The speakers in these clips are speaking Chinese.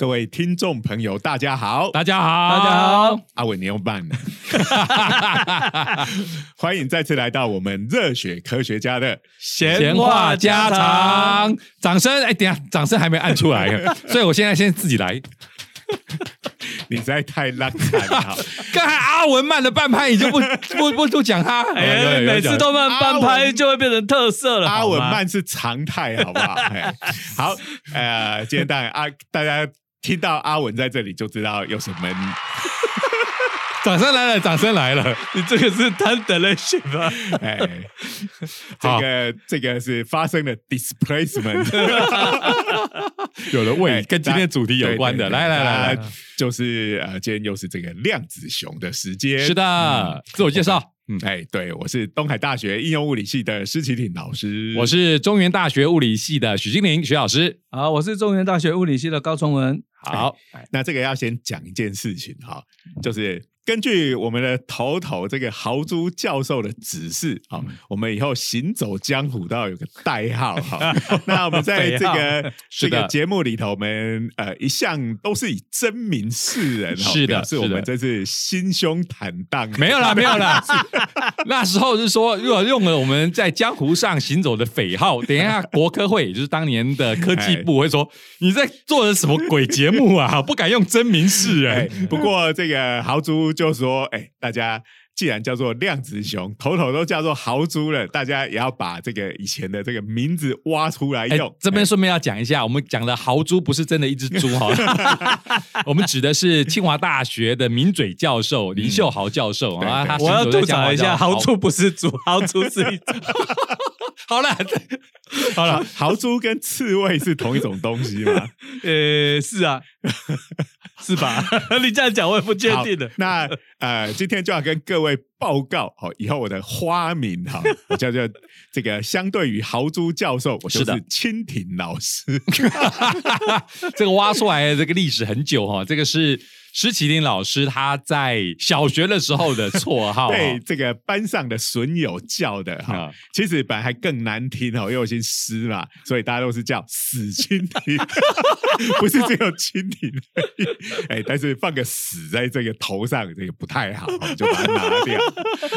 各位听众朋友，大家好，大家好，大家好，阿伟你又办了，欢迎再次来到我们热血科学家的闲话家常，掌声！哎，等下，掌声还没按出来，所以我现在先自己来。你实在太浪惨了，刚才阿文慢了半拍，你就不不不不讲他，哎，每次都慢半拍就会变成特色了。阿文慢是常态，好不好？好，呃，今天当然阿大家。听到阿文在这里，就知道有什么。掌声来了，掌声来了！你这个是单的类型吗？哎，这个这个是发生了 displacement，有了位跟今天主题有关的。来来来，就是呃，今天又是这个量子熊的时间。是的，自我介绍。嗯，哎，对我是东海大学应用物理系的施启挺老师，我是中原大学物理系的许金玲许老师，好，我是中原大学物理系的高崇文。好，那这个要先讲一件事情哈，就是。根据我们的头头这个豪猪教授的指示啊，我们以后行走江湖都要有个代号哈。那我们在这个这个节目里头，我们呃一向都是以真名示人，是的，是我们这是心胸坦荡。没有啦，没有啦。那时候是说，如果用了我们在江湖上行走的匪号，等一下国科会，也就是当年的科技部会说你在做的什么鬼节目啊？不敢用真名示人。不过这个豪猪。就说：“哎，大家既然叫做量子熊，头头都叫做豪猪了，大家也要把这个以前的这个名字挖出来用。这边顺便要讲一下，我们讲的豪猪不是真的一只猪哈，我们指的是清华大学的名嘴教授林秀豪教授啊。我要吐槽一下，豪猪不是猪，豪猪是一只。好了，好了，豪猪跟刺猬是同一种东西吗？呃，是啊。” 是吧？你这样讲我也不确定的。那呃，今天就要跟各位报告，好，以后我的花名哈，我叫做这个，相对于豪猪教授，我就是蜻蜓老师。这个挖出来的这个历史很久哈，这个是。施启林老师他在小学的时候的绰号，被这个班上的损友叫的哈，其实本来还更难听哦，因为我姓施嘛，所以大家都是叫死蜻蜓，不是只有蜻蜓，哎，但是放个死在这个头上，这个不太好，就把它拿掉。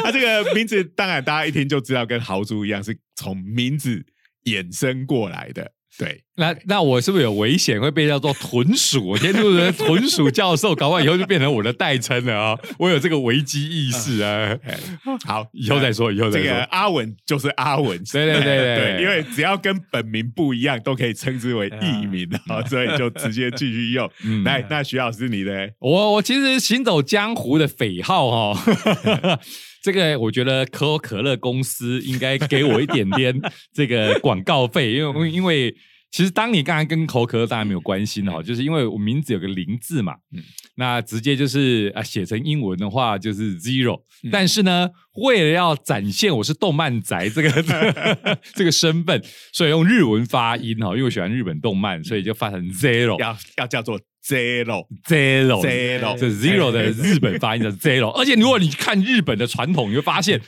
那这个名字当然大家一听就知道，跟豪猪一样，是从名字衍生过来的。对，那那我是不是有危险会被叫做豚鼠？我天，就是人豚鼠教授，搞完以后就变成我的代称了啊！我有这个危机意识啊！好，以后再说，以后再说。这个阿文就是阿文，对对对对，因为只要跟本名不一样，都可以称之为艺名啊，所以就直接继续用。来，那徐老师你呢？我我其实行走江湖的匪号哈。这个我觉得可口可乐公司应该给我一点点 这个广告费，因为因为其实当你刚才跟可口可乐当然没有关系哈，就是因为我名字有个零字嘛，那直接就是啊写成英文的话就是 zero，但是呢为了要展现我是动漫宅这个 这个身份，所以用日文发音哈，因为我喜欢日本动漫，所以就发成 zero，要要叫做。Zero zero zero，这 zero 的日本发音的 zero，而且如果你看日本的传统，你会发现。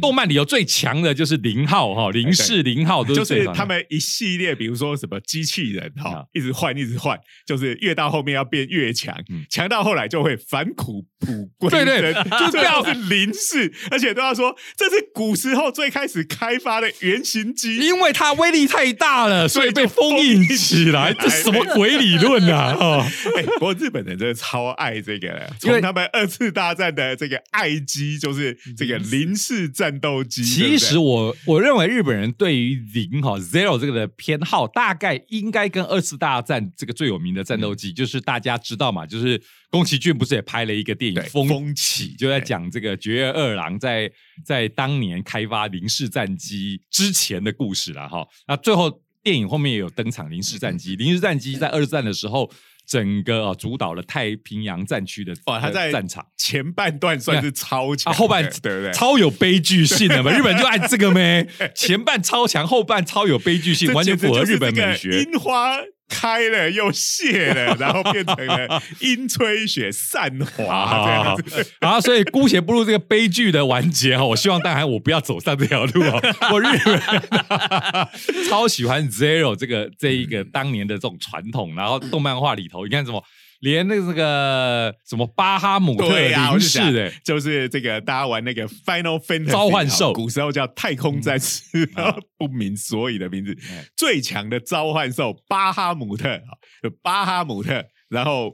动漫里有最强的就是零号哈，零式零号都是就是他们一系列，比如说什么机器人哈，一直换一直换，就是越到后面要变越强，强到后来就会返璞补归。对对，就这样是零式，而且都要说这是古时候最开始开发的原型机，因为它威力太大了，所以被封印起来。这什么鬼理论啊？哦，不过日本人真的超爱这个，因为他们二次大战的这个爱机就是这个零式。战斗机，其实我我认为日本人对于零哈 zero 这个的偏好，大概应该跟二次大战这个最有名的战斗机，就是大家知道嘛，就是宫崎骏不是也拍了一个电影《风起》，就在讲这个绝月二郎在在当年开发零式战机之前的故事了哈。那最后电影后面也有登场零式战机，零式战机在二战的时候。整个啊，主导了太平洋战区的哦，他在战场前半段算是超强，后半对不对？超有悲剧性的嘛，日本就爱这个咩？前半超强，后半超有悲剧性，完全符合日本美学。樱花开了又谢了，然后变成了阴吹雪散华这样子。啊，所以姑且不入这个悲剧的完结哈，我希望当然我不要走上这条路哦。我日本人超喜欢 Zero 这个这一个当年的这种传统，然后动漫画里头，你看什么？连那个这个什么巴哈姆特林氏的，就是这个大家玩那个 Final Fantasy 召唤兽，古时候叫太空战士，不明所以的名字，最强的召唤兽巴哈姆特啊，巴哈姆特，然后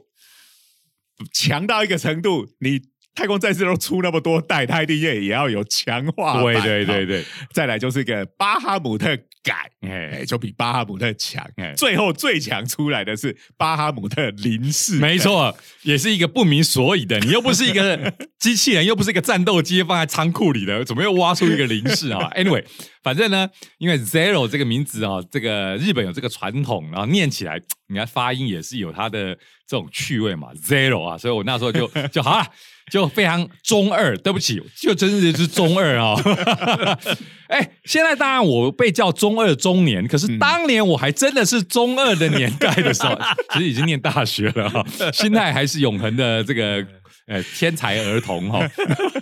强到一个程度，你。太空战士都出那么多代，他一定也也要有强化对对对对，再来就是个巴哈姆特改，哎，就比巴哈姆特强。最后最强出来的是巴哈姆特零式，没错，也是一个不明所以的。你又不是一个 机器人，又不是一个战斗机，放在仓库里的，怎么又挖出一个零式啊？Anyway，反正呢，因为 Zero 这个名字啊，这个日本有这个传统，然后念起来，你看发音也是有它的这种趣味嘛，Zero 啊，所以我那时候就就好了。就非常中二，对不起，就真的是中二啊！哎，现在当然我被叫中二中年，可是当年我还真的是中二的年代的时候，其实已经念大学了哈，心态还是永恒的这个呃天才儿童哈，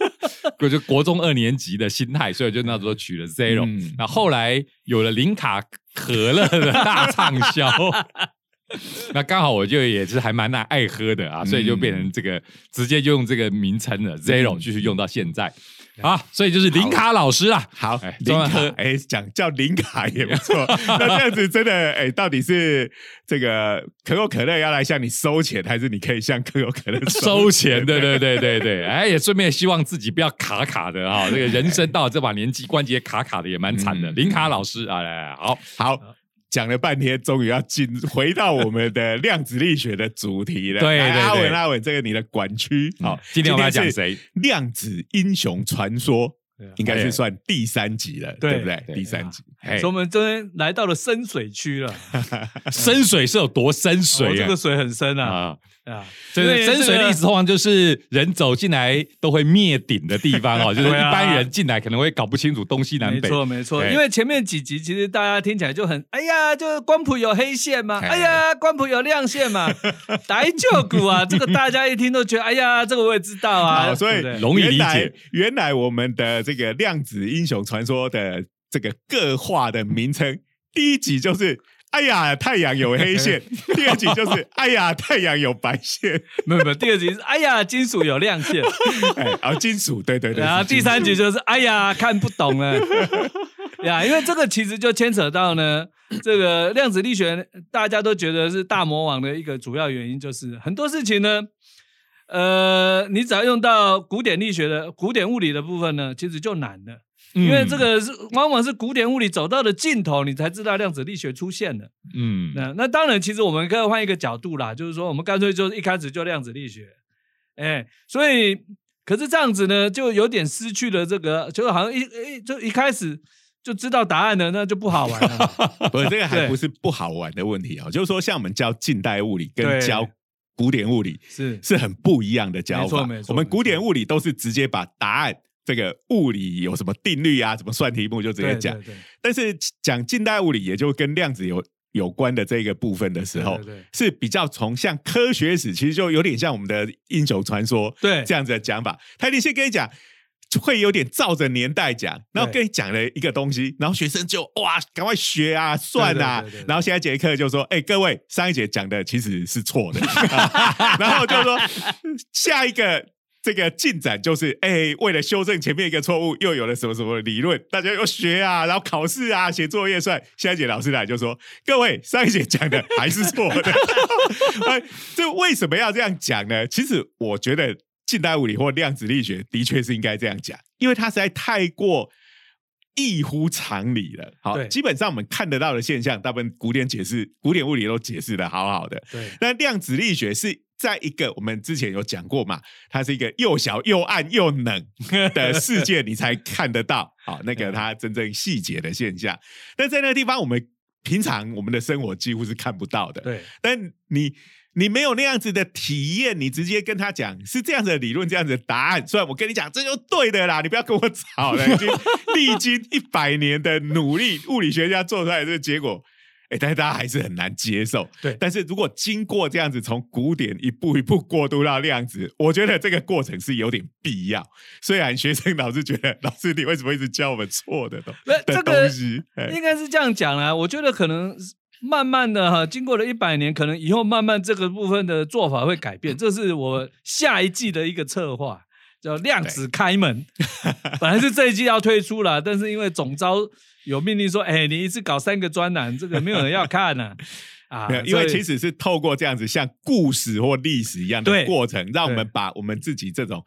就国中二年级的心态，所以就那时候取了 Zero，那后来有了零卡可乐的大畅销。那刚好我就也是还蛮爱爱喝的啊，所以就变成这个直接就用这个名称了，Zero 继续用到现在。啊，所以就是林卡老师啊，好，林卡，哎，讲叫林卡也不错。那这样子真的，哎，到底是这个可口可乐要来向你收钱，还是你可以向可口可乐收钱？对对对对对，哎，也顺便希望自己不要卡卡的啊，这个人生到这把年纪，关节卡卡的也蛮惨的。林卡老师啊，来，好。好。讲了半天，终于要进回到我们的量子力学的主题了。对对对，阿伟阿伟，这个你的管区好，今天我们要讲谁？量子英雄传说应该是算第三集了，对不对？第三集，所以我们这边来到了深水区了。深水是有多深水？这个水很深啊。啊，就是深水的意思，通常就是人走进来都会灭顶的地方哦，就是一般人进来可能会搞不清楚东西南北。没错，没错。因为前面几集其实大家听起来就很，哎呀，就是光谱有黑线嘛，哎呀，光谱有亮线嘛，白旧股啊，这个大家一听都觉得，哎呀，这个我也知道啊，所以容易理解。原来我们的这个量子英雄传说的这个各化的名称，第一集就是。哎呀，太阳有黑线。第二集就是哎呀，太阳有白线。没有没有，第二集是哎呀，金属有亮线。哎，然后金属，对对对。然后第三集就是哎呀，看不懂了。呀，因为这个其实就牵扯到呢，这个量子力学，大家都觉得是大魔王的一个主要原因，就是很多事情呢，呃，你只要用到古典力学的古典物理的部分呢，其实就难了。因为这个是往往是古典物理走到了尽头，你才知道量子力学出现了。嗯，那那当然，其实我们可以换一个角度啦，就是说，我们干脆就是一开始就量子力学。哎，所以可是这样子呢，就有点失去了这个，就好像一一就一开始就知道答案的，那就不好玩了。不，这个还不是不好玩的问题啊，就是说，像我们教近代物理跟教古典物理是是很不一样的教法。我们古典物理都是直接把答案。这个物理有什么定律啊？怎么算题目就直接讲。但是讲近代物理，也就跟量子有有关的这个部分的时候，是比较从像科学史，其实就有点像我们的英雄传说，对这样子的讲法。他先跟你讲，会有点照着年代讲，然后跟你讲了一个东西，然后学生就哇，赶快学啊，算啊。然后现在节课就说，哎，各位上一节讲的其实是错的，然后就说下一个。这个进展就是，哎，为了修正前面一个错误，又有了什么什么理论，大家又学啊，然后考试啊，写作业算。下一节老师来就说：“各位，上一节讲的还是错的。”这为什么要这样讲呢？其实我觉得近代物理或量子力学的确是应该这样讲，因为它实在太过异乎常理了。好，基本上我们看得到的现象，大部分古典解释、古典物理都解释的好好的。对，那量子力学是。在一个我们之前有讲过嘛，它是一个又小又暗又冷的世界，你才看得到 啊，那个它真正细节的现象。但在那个地方，我们平常我们的生活几乎是看不到的。对，但你你没有那样子的体验，你直接跟他讲是这样子的理论，这样子的答案。虽然我跟你讲这就对的啦，你不要跟我吵了，已经历经一百年的努力，物理学家做出来的这个结果。哎，但是大家还是很难接受。对但是如果经过这样子从古典一步一步过渡到量子，我觉得这个过程是有点必要。虽然学生老是觉得老师你为什么一直教我们错的东那的这个东西？哎应该是这样讲啦。我觉得可能慢慢的哈，经过了一百年，可能以后慢慢这个部分的做法会改变。这是我下一季的一个策划，叫量子开门。本来是这一季要推出了，但是因为总招有命令说，哎，你一次搞三个专栏，这个没有人要看呢、啊。没有，因为其实实是透过这样子像故事或历史一样的过程，让我们把我们自己这种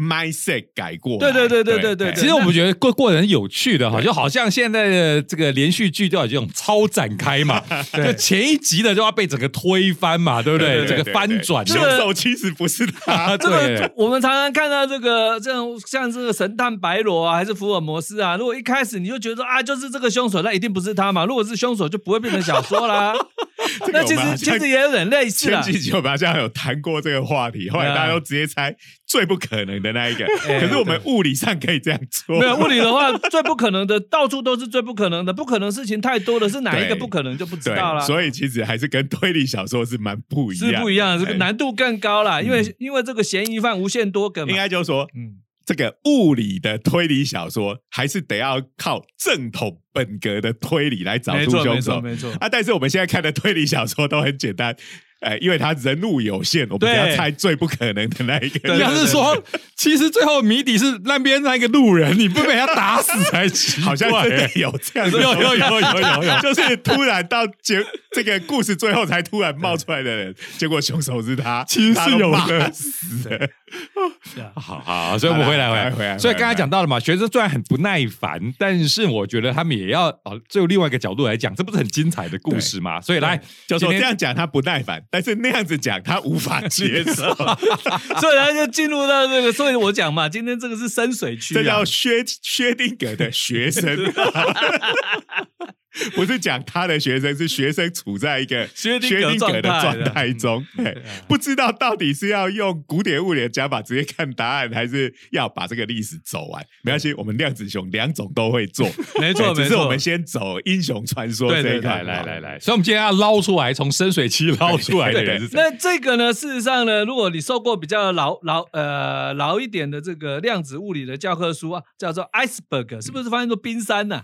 mindset 改过来。对对对对对对哎其实我们觉得过过程有趣的哈，就好像现在的这个连续剧都有这种超展开嘛，就前一集的就要被整个推翻嘛，对不对？这个翻转，凶这个手其实不是他。这个我们常常看到这个这种像这个神探白罗啊，还是福尔摩斯啊，如果一开始你就觉得说啊，就是这个凶手，那一定不是他嘛。如果是凶手，就不会变成小说啦。那其实其实也有点类似前啦。几集我们好像有谈过这个话题，后来大家都直接猜最不可能的那一个，哎可是我们物理上可以这样做。没有物理的话，最不可能的到处都是最不可能的，不可能事情太多了，是哪一个不可能就不知对道了。所以其实还是跟推理小说是蛮不一样的，是不一样的，这个哎难度更高了，因为因为这个嫌疑犯无限多个嘛应。该就是说，嗯，这个物理的推理小说还是得要靠正统本格的推理来找没错没出凶手错没错。啊。但是我们现在看的推理小说都很简单，呃，因为他人物有限，我们只要对。猜最不可能的那一个。对你要是说，其实最后谜底是那边那个路人，你不被他打死才奇怪。好像真的有这样的有，有有有有。有 就是突然到结这个故事最后才突然冒出来的人，结果凶手是他，其实是有的。好好，所以我们回来回来回来所以刚才讲到了嘛，学生虽然很不耐烦，但是我觉得他们也要哦，就另外一个角度来讲，这不是很精彩的故事嘛？所以来就说今天这样讲他不耐烦，但是那样子讲他无法接受，所以他就进入到这个，所以我讲嘛，今天这个是深水区啊这叫。薛薛定谔的学生。不是讲他的学生，是学生处在一个薛定谔的状态中，不知道到底是要用古典物理的讲法直接看答案，还是要把这个历史走完。没关系，我们量子熊两种都会做，没错没错只是我们先走英雄传说这一块。来来来来，所以我们今天要捞出来，从深水区捞出来的人是谁？那这个呢，事实上呢，如果你受过比较老老呃老一点的这个量子物理的教科书啊，叫做 iceberg，是不是翻译作冰山呐、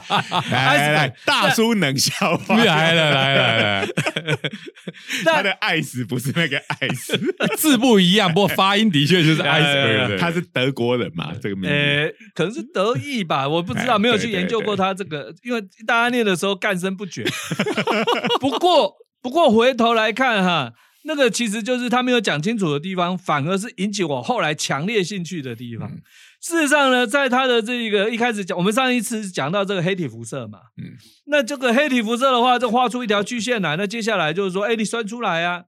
来来来，大叔能笑话，来了来了来了，他的爱死不是那个爱死，字不一样，不过发音的确就是 iceberg 的。他是德国人嘛？这个名字。呃，可能是德意吧，我不知道，哎没有去研究过他这个，因为大家念的时候干声不绝。不过，不过回头来看哈，那个其实就是他没有讲清楚的地方，反而是引起我后来强烈兴趣的地方。嗯事实上呢，在他的这个一开始讲，我们上一次讲到这个黑体辐射嘛，嗯嗯，那这个黑体辐射的话，就画出一条曲线来，那接下来就是说，哎，你算出来啊，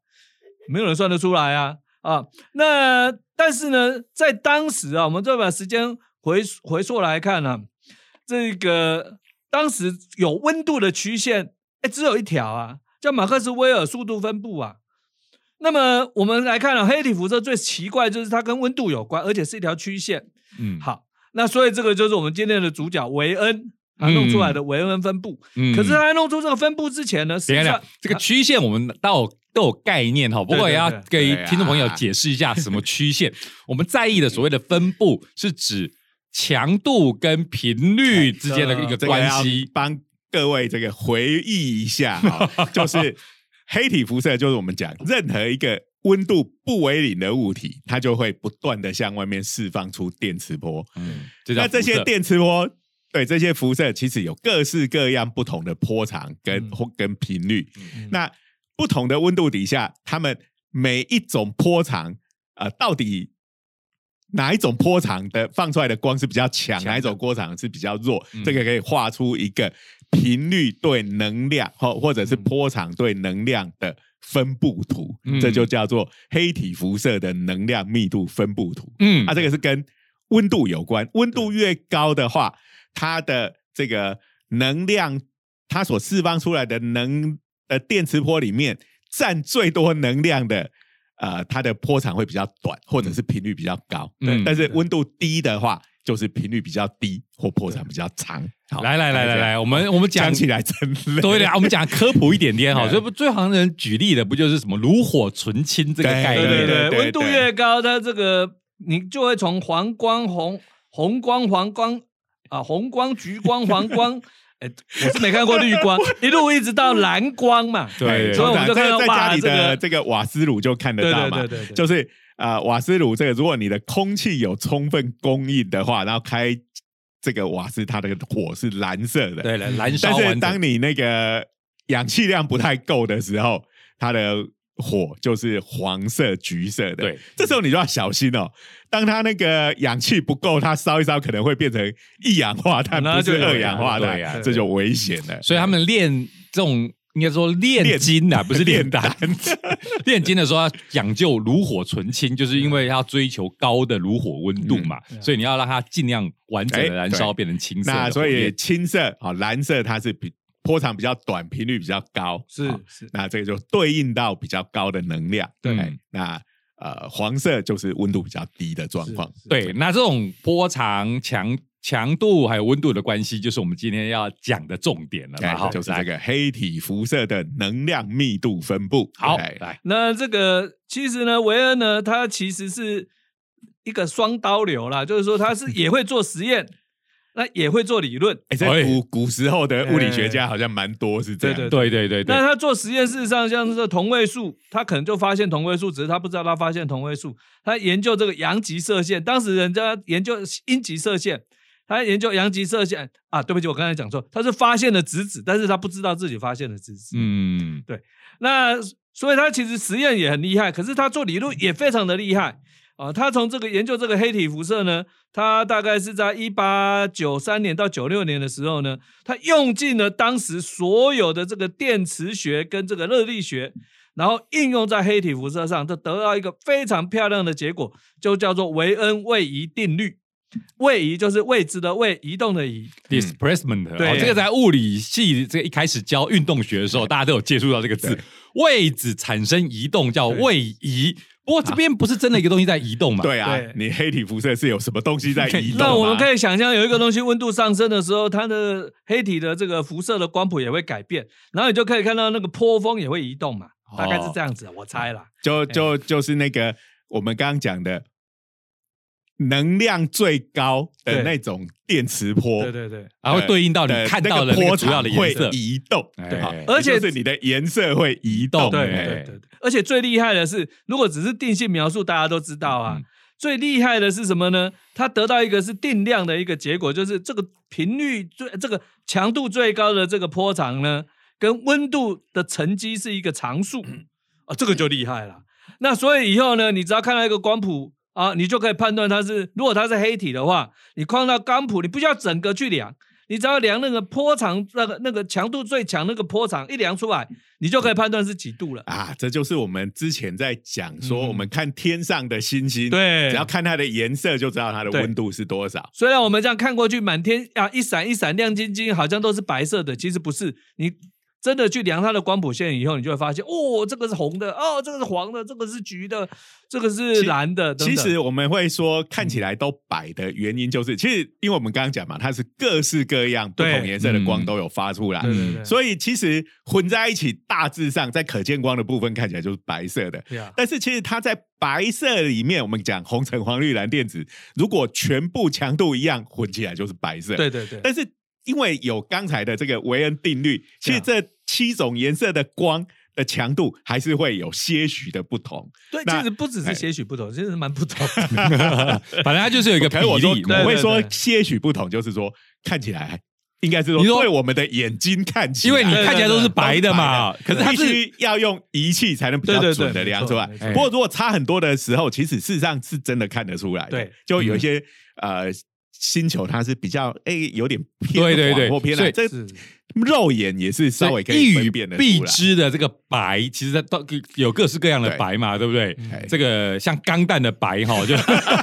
没有人算得出来啊，啊，那但是呢，在当时啊，我们再把时间回回溯来看啊，这个当时有温度的曲线，哎，只有一条啊，叫马克斯威尔速度分布啊。那么我们来看啊，黑体辐射最奇怪就是它跟温度有关，而且是一条曲线。嗯，好，那所以这个就是我们今天的主角维恩他弄出来的维恩分布。嗯可是他在弄出这个分布之前呢，实等一下际上，这个曲线我们都有都有概念哈，不过也要给听众朋友解释一下什么曲线。我们在意的所谓的分布是指强度跟频率之间的一个关系。帮各位这个回忆一下哈、就是黑体辐射，就是我们讲任何一个温度不为零的物体，它就会不断的向外面释放出电磁波。嗯，那这些电磁波，对这些辐射其实有各式各样不同的波长跟、嗯或跟频率。嗯那不同的温度底下，它们每一种波长，呃，到底哪一种波长的放出来的光是比较强，哪一种波长是比较弱？嗯这个可以画出一个频率对能量，或或者是波长对能量的分布图，嗯。这就叫做黑体辐射的能量密度分布图。嗯。啊，这个是跟温度有关，温度越高的话，它的这个能量，它所释放出来的能的电磁波里面占最多能量的，呃，它的波长会比较短，或者是频率比较高。嗯但是温度低的话，就是频率比较低或破产比较长。好，来来来来来，我们我们讲讲起来真累。对的，我们讲科普一点点哈，对所以不最常人举例的不就是什么炉火纯青这个概念？对对对，温度越高，它这个你就会从黄光、红红光、黄光啊，红光、橘光、黄光，哎，我是没看过绿光，一路一直到蓝光嘛。对所以我们就看到在哇家里的这个这个瓦斯炉就看得到嘛，对对对对对就是呃瓦斯炉这个，如果你的空气有充分供应的话，然后开这个瓦斯，它的火是蓝色的，对了，燃烧但是。当你那个氧气量不太够的时候，它的火就是黄色、橘色的。对，这时候你就要小心哦。当它那个氧气不够，它烧一烧可能会变成一氧化碳，不那就是二氧化碳，呀这就危险了。所以他们练这种应该说炼金啊，不是炼丹。炼金的时候要讲究炉火纯青，就是因为要追求高的炉火温度嘛，嗯所以你要让它尽量完整的燃烧，变成青色那所以青色好，蓝色它是比波长比较短，频率比较高，是好是。那这个就对应到比较高的能量。对。哎那呃黄色就是温度比较低的状况。是。对，那这种波长、强强度还有温度的关系，就是我们今天要讲的重点了好，就是这个黑体辐射的能量密度分布。好哎来，那这个其实呢，维恩呢，他其实是一个双刀流啦，就是说他是也会做实验，那也会做理论。哎，在哎古古时候的物理学家好像蛮多是这样。对对对对对那，他做实验，事实上像是同位素，他可能就发现同位素，只是他不知道他发现同位素。他研究这个阳极射线，当时人家研究阴极射线，他研究阳极射线啊，对不起，我刚才讲错，他是发现了质子，但是他不知道自己发现了质子。嗯，对那所以他其实实验也很厉害，可是他做理论也非常的厉害啊。他从这个研究这个黑体辐射呢，他大概是在一八九三年到九六年的时候呢，他用尽了当时所有的这个电磁学跟这个热力学，然后应用在黑体辐射上，就得到一个非常漂亮的结果，就叫做维恩位移定律。位移就是位置的位，移动的移。displacement，对哦，这个在物理系这个一开始教运动学的时候，大家都有接触到这个字，位置产生移动叫位移。不过这边不是真的一个东西在移动嘛？对啊，你黑体辐射是有什么东西在移动吗？那我们可以想象，有一个东西温度上升的时候，它的黑体的这个辐射的光谱也会改变，然后你就可以看到那个波峰也会移动嘛，哦大概是这样子，我猜啦。就就就是那个我们刚刚讲的能量最高的那种电磁波，对对对，然后对应到你看到的波那个主要的长会颜色。移动，对而且是你的颜色会移动，对哎对对对，而且最厉害的是，如果只是定性描述，大家都知道啊。嗯最厉害的是什么呢？它得到一个是定量的一个结果，就是这个频率最这个强度最高的这个波长呢，跟温度的乘积是一个常数啊，这个就厉害了。那所以以后呢，你只要看到一个光谱啊，你就可以判断它是，如果它是黑体的话，你框到钢谱，你不需要整个去量，你只要量那个波长，那个那个强度最强那个波长一量出来，你就可以判断是几度了。啊，这就是我们之前在讲说，嗯我们看天上的星星，对只要看它的颜色就知道它的温度是多少。虽然我们这样看过去，满天啊一闪一闪亮晶晶，好像都是白色的，其实不是。你真的去量它的光谱线以后，你就会发现，哦，这个是红的，哦，这个是黄的，这个是橘的，这个是蓝的。等其实我们会说看起来都白的原因，就是其实因为我们刚刚讲嘛，它是各式各样不同颜色的光嗯都有发出来，所以其实混在一起，大致上在可见光的部分看起来就是白色的。啊，但是其实它在白色里面，我们讲红橙黄绿蓝靛紫，如果全部强度一样混起来就是白色。对对对，但是因为有刚才的这个维恩定律，其实对这七种颜色的光的强度还是会有些许的不同。对，其实不只是些许不同，其实蛮不同。反正它就是有一个比可是我说我会说些许不同，就是说看起来应该是说你说对我们的眼睛看起来，因为你看起来都是白的嘛，可是它是须要用仪器才能比较准的量出来。不过如果差很多的时候，其实事实上是真的看得出来的。对，就有一些呃星球它是比较哎有点偏对对对偏所以蓝，这是肉眼也是稍微可以一辨的蔽之的这个白，其实它都有各式各样的白嘛，对不对？哎这个像钢弹的白哈，就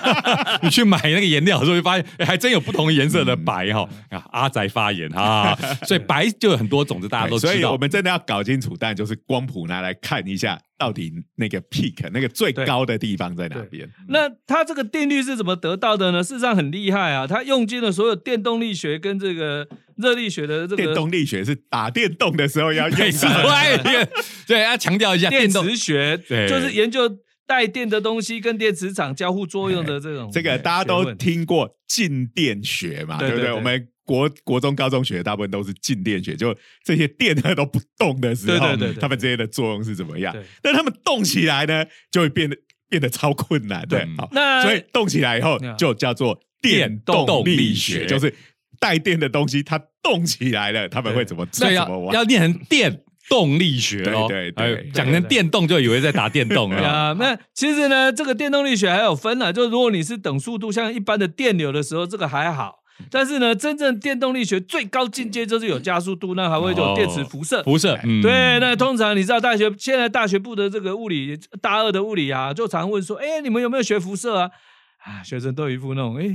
你去买那个颜料的时候，会发现哎还真有不同颜色的白哈。嗯啊，阿宅发言啊，所以白就有很多种，这大家都知道。所以我们真的要搞清楚，但就是光谱拿来看一下，到底那个 peak 那个最高的地方在哪边。那它这个定律是怎么得到的呢？事实上很厉害啊，它用尽了所有电动力学跟这个热力学的这电个动力学是打电动的时候要用的，对 对，要强调一下电磁学，对。就是研究带电的东西跟电磁场交互作用的这种这个大家都听过静电学嘛，对不对。我们国国中、高中学的大部分都是静电学，就这些电呢都不动的时候，对对对对它们之间的作用是怎么样对？但它们动起来呢，就会变得变得超困难的对。好，那所以动起来以后嗯就叫做电动力力学，就是带电的东西它动起来了，他们会怎么怎么玩？要念成电动力学哦。对对讲成电动就以为在打电动了。啊，那其实呢，这个电动力学还有分啊，就如果你是等速度像一般的电流的时候，这个还好。但是呢，真正电动力学最高境界就是有加速度，那还会有电磁辐射。辐射，嗯对，那通常你知道大学现在大学部的这个物理大二的物理啊，就常问说，哎，你们有没有学辐射啊？啊，学生都有一副那种，哎，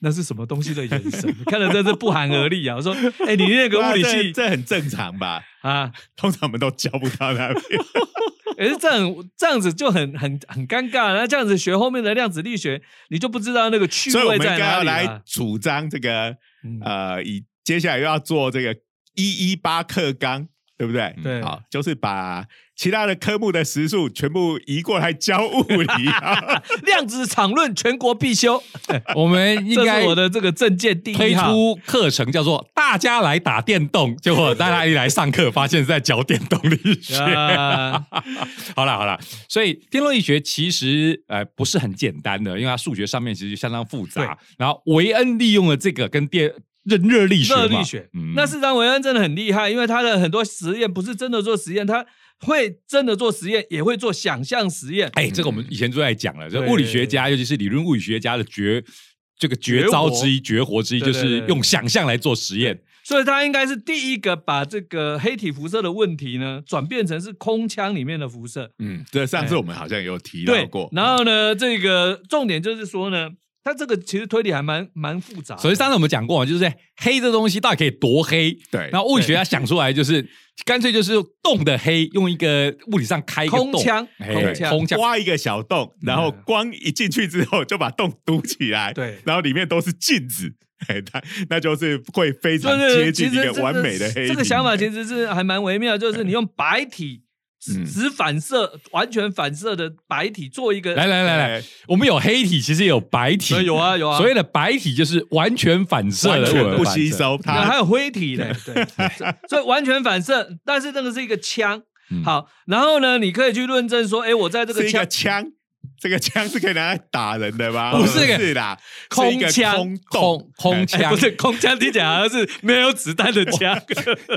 那是什么东西的眼神，看了真是不寒而栗啊。我说，哎，你那个物理系这很正常吧？啊，通常我们都教不到那边。可是这样这样子就很很很尴尬，那这样子学后面的量子力学，你就不知道那个趣所以我味在哪里了来。主张这个嗯呃，以接下来又要做这个一一八克纲，对不对？对好，就是把其他的科目的时数全部移过来教物理啊。量子场论全国必修，我们应这该我的这个证件第推一推。出课程叫做“大家来打电动”，结果大家一来上课，发现是在教电动力学。啊好了好了，所以电动力学其实呃不是很简单的，因为它数学上面其实相当复杂。然后维恩利用了这个跟电热热力学，热力学，嗯那事实上韦恩真的很厉害，因为他的很多实验不是真的做实验，他会真的做实验，也会做想象实验。哎，这个我们以前就在讲了，就对物理学家，尤其是理论物理学家的绝这个绝招之一、绝活之一，就是用想象来做实验。所以他应该是第一个把这个黑体辐射的问题呢，转变成是空腔里面的辐射。嗯，对上次我们好像有提到对过，。然后呢，这个重点就是说呢，他这个其实推理还蛮蛮复杂的。所以上次我们讲过嘛，就是黑这东西到底可以多黑？对然后物理学家想出来就是干脆就是洞的黑，用一个物理上开一个洞空腔哎空腔。挖一个小洞，然后光一进去之后就把洞堵起来，对然后里面都是镜子，哎，那那就是会非常接近一个完美的黑。这个想法其实是还蛮微妙，就是你用白体嗯只反射、完全反射的白体做一个来来来来，我们有黑体，其实也有白体，有啊 有啊所谓的白体就是完全反射的，完全不吸收它。还有灰体嘞，对，所以完全反射，但是那个是一个枪。嗯好，然后呢，你可以去论证说，哎，我在这是一个个枪枪，这个枪是可以拿来打人的吗？不是个是啦，空枪空洞空枪不是空枪，听起来好像是没有子弹的枪。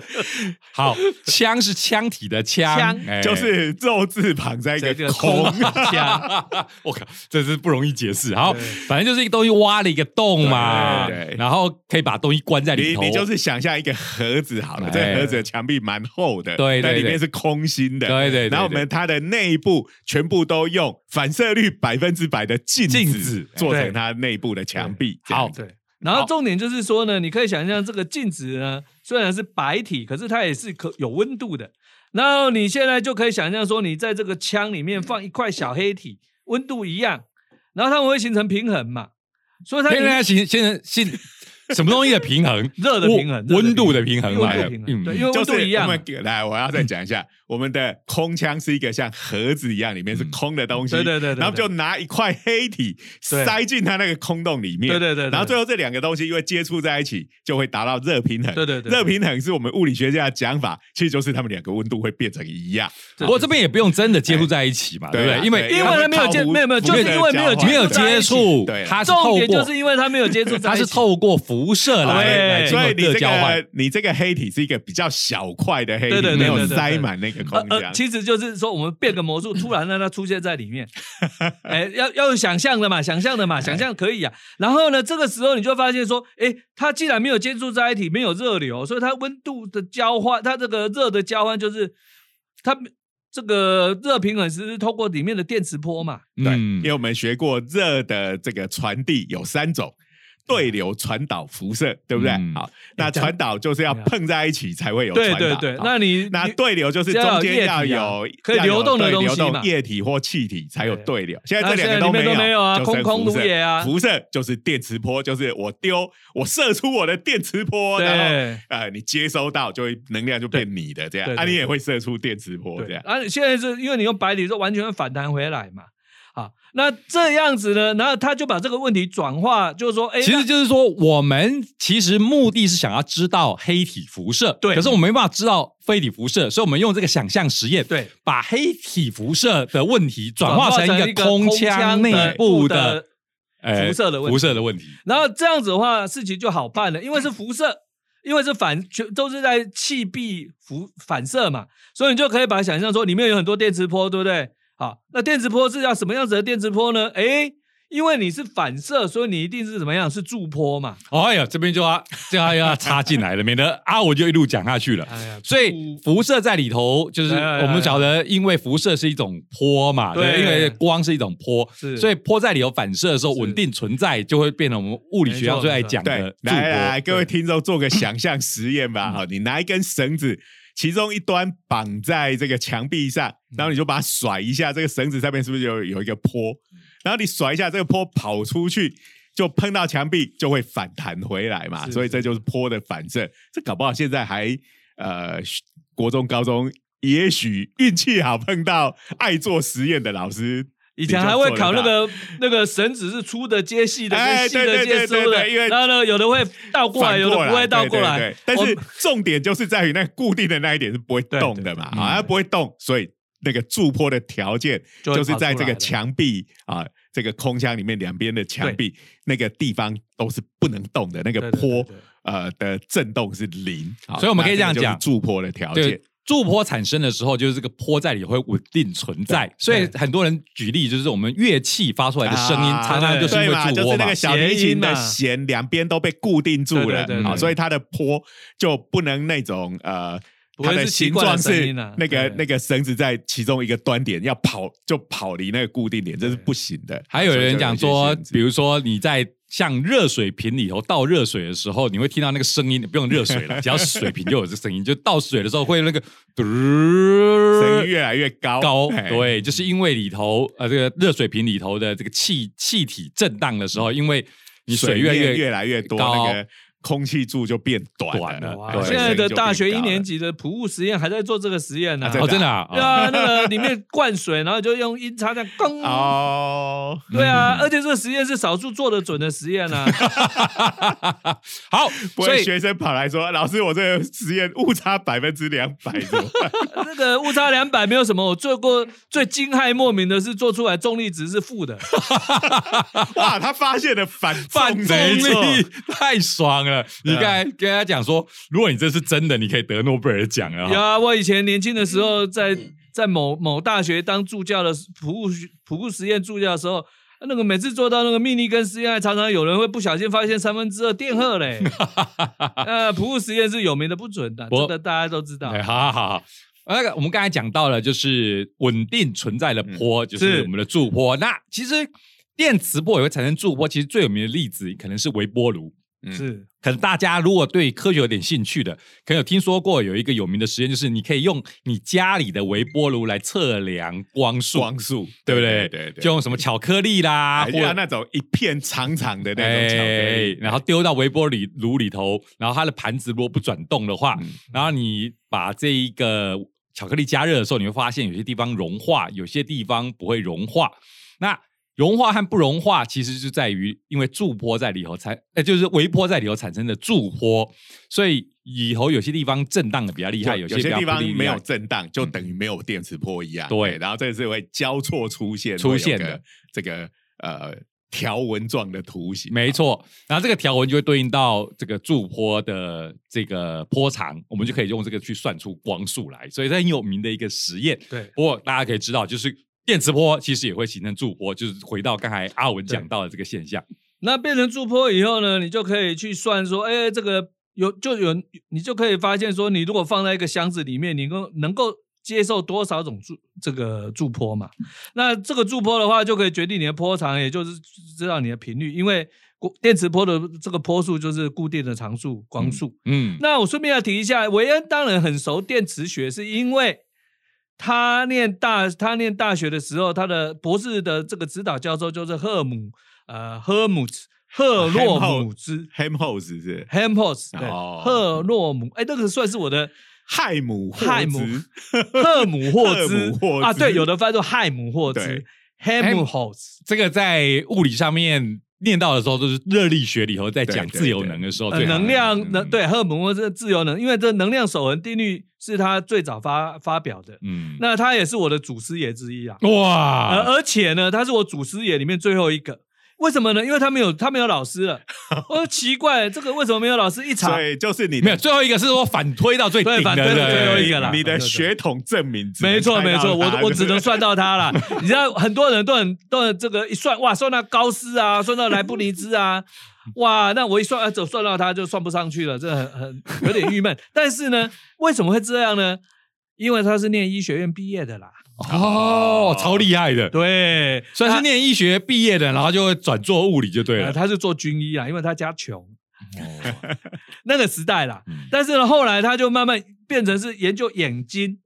好，枪是枪体的枪，就是肉字旁在一这个个空空 枪，我靠，这是不容易解释。好对，反正就是一个东西挖了一个洞嘛对对，然后可以把东西关在里头。你你就是想象一个盒子好了，哎这个盒子的墙壁蛮厚的，对对但里对面是空心的，对对对然后我们它的内部全部都用反射率百分之百的镜镜子子对做成它内部的墙壁。好对。然后重点就是说呢，你可以想象这个镜子呢，虽然是白体，可是它也是可有温度的。然后你现在就可以想象说，你在这个枪里面放一块小黑体，温度一样，然后它们会形成平衡嘛，所以它现在形现在现 什么东西的平衡？热的平衡温度的平衡温来的度平衡，对，嗯因为就是温度一样。我们来，我要再讲一下，我们的空腔是一个像盒子一样，里面是空的东西，对对对然后就拿一块黑体塞进它那个空洞里面，对对对对然后最后这两个东西因为接触在一起，就会达到热平衡，对对对热平衡是我们物理学家的讲法，其实就是他们两个温度会变成一样，不过这边也不用真的接触在一起嘛，对不对？因为因为它没有接没有没有就是因为没有没有接触，对它是透过重点就是因为它没有接触它是透过辐辐射来来所以你这个。你这个黑体是一个比较小块的黑体，对对对没有塞满那个空呃呃，间。其实就是说，我们变个魔术，突然让它出现在里面，哎，要要用想象的嘛，想象的嘛，想象可以啊。然后呢，这个时候你就发现说，哎，它既然没有接触在一起，没有热流，所以它温度的交换，它这个热的交换就是它这个热平衡是通过里面的电磁波嘛。对，嗯因为我们学过热的这个传递有三种。对流传导辐射，对不对？嗯好，那传导就是要碰在一起才会有传导。对对对，那你那对流就是中间要有可以流动的东西液体或气体才有对流。现在这两个都没有啊空空如也啊辐射就是电磁波，就是我丢我射出我的电磁波，然后呃你接收到就会能量就变你的这样，啊你也会射出电磁波这样。对啊，现在是因为你用白锂，就完全会反弹回来嘛。好，那这样子呢，然后他就把这个问题转化，就是说，哎，其实就是说，我们其实目的是想要知道黑体辐射，对可是我们没办法知道非体辐射，所以我们用这个想象实验，对，把黑体辐射的问题转化成一个个空腔内部的辐射的问题辐射的问题。然后这样子的话，事情就好办了，因为是辐射，因为是反，全都是在气壁辐反射嘛，所以你就可以把它想象说里面有很多电磁波，对不对？好，那电磁波是要什么样子的电磁波呢？诶，因为你是反射，所以你一定是怎么样？是驻波嘛。哎呀，这边就要就要要插进来了，免得啊我就一路讲下去了。哎，所以辐射在里头，就是哎哎哎我们晓得，因为辐射是一种波嘛，对对，因为光是一种波，所以波在里头反射的时候是稳定存在，就会变成我们物理学上最爱讲对的，驻来来来，各位听众做个想象实验吧。好，你拿一根绳子，其中一端绑在这个墙壁上，然后你就把它甩一下，这个绳子上面是不是有有一个坡？然后你甩一下，这个坡跑出去。就碰到墙壁就会反弹回来嘛，是所以这就是坡的反射。这搞不好现在还呃国中、高中，也许运气好碰到爱做实验的老师，以前还会考那个那个绳子是粗的接细的，哎跟细的接粗的，然后呢，有的会倒过来，有的不会倒过来。但是重点就是在于那固定的那一点是不会动的嘛，啊，它不会动，所以那个驻坡的条件就是在这个墙壁啊，这个空腔里面两边的墙壁那个地方都是不能动的，那个坡呃的震动是零，好所以我们可以这样讲驻坡的条件对。，驻坡产生的时候，就是这个坡在里会稳定存在，所以很多人举例就是我们乐器发出来的声音，啊常常就是因为对嘛，驻波嘛就是那个。小提琴的弦两边都被固定住了啊，所以它的坡就不能那种呃。它的形状是那个那个绳子在其中一个端点要跑就跑离那个固定点，这是不行的。还有人讲说比如说你在像热水瓶里头倒热水的时候，你会听到那个声音，不用热水了，只要是水瓶就有这声音。就倒水的时候会那个嘟声音越来越高高，哎对，就是因为里头呃这个热水瓶里头的这个气气体震荡的时候，因为你水越来越面越来越多，高那个空气柱就变短短了哇现在的大学一年级级的普物实验还在做这个实验呢、啊哦，真的啊，对啊，那个里面灌水，然后就用音叉这样咣。哦，对啊，而且这个实验是少数做得准的实验啊。好，不所以会学生跑来说：“老师，我这个实验误差百分之两百，怎么办？那个误差两百没有什么，我做过最惊骇莫名的是做出来重力值是负的。哇，他发现了反反重力太爽了！你刚才跟他讲说，如果你这是真的，你可以得诺贝尔奖了哈。有啊，我以前年轻的时候在在某某大学当助教的普物普物实验助教的时候。那个每次做到那个密立根实验，还常常有人会不小心发现三分之二电荷嘞。呃，普物实验是有名的不准的，我这个大家都知道。哎，好好好好。那个我们刚才讲到了，就是稳定存在的波，就是是我们的驻波。那其实电磁波也会产生驻波，其实最有名的例子可能是微波炉。是。可能大家如果对科学有点兴趣的，可能有听说过有一个有名的实验，就是你可以用你家里的微波炉来测量光速，光速，对不对？对对，就用什么巧克力啦，还或者要那种一片长长的那种巧克哎力，然后丢到微波里炉里头，然后它的盘子如果不转动的话，嗯。然后你把这一个巧克力加热的时候，你会发现有些地方融化，有些地方不会融化。那融化和不融化，其实就在于因为驻坡在里头产，呃，就是微坡在里头产生的驻坡，所以里头有些地方震荡的比较厉害，有些地方没有震荡，就等于没有电磁波一样。对然后这是会交错出现出现的这个呃条纹状的图形。没错，然后这个条纹就会对应到这个驻坡的这个坡长，我们就可以用这个去算出光速来，所以这很有名的一个实验。对，不过大家可以知道，就是电磁波其实也会形成驻波，就是回到刚才阿文讲到的这个现象。那变成驻波以后呢，你就可以去算说，哎，这个有就有，你就可以发现说，你如果放在一个箱子里面，你够能够接受多少种驻这个驻波嘛？那这个驻波的话，就可以决定你的波长，也就是知道你的频率，因为电磁波的这个波数就是固定的常数光速。嗯，那我顺便要提一下，韦恩当然很熟电磁学，是因为他念大他念大学的时候，他的博士的这个指导教授就是赫姆。呃，赫姆兹，赫洛姆兹。H e m h o s 是。H e m h o s 对，赫洛姆，哎，那个算是我的亥姆亥姆 赫姆霍兹。啊，对，有的翻作亥姆霍兹。h e m h o s 这个在物理上面念到的时候，都是热力学里头在讲自由能的时候，能量能对赫姆霍兹自由能，因为这能量守恒定律是他最早发发表的，嗯，那他也是我的祖师爷之一啊，哇，而而且呢，他是我祖师爷里面最后一个。为什么呢？因为他没有他没有老师了。我 说奇怪，这个为什么没有老师？一查，对，就是你没有最后一个是我反推到最顶的，反推最后一个了。你的血统证明，没错没错，我我 只能算到他了。你知道很多人都很都很这个一算哇，算到高斯啊，算到莱布尼兹啊，哇，那我一算啊，走算到他就算不上去了，这很很有点郁闷。但是呢，为什么会这样呢？因为他是念医学院毕业的啦。哦，超厉害的，对，所以是念医学毕业的，然后就会转做物理就对了。他是做军医啊，因为他家穷，那个时代啦。但是呢，后来他就慢慢变成是研究眼睛，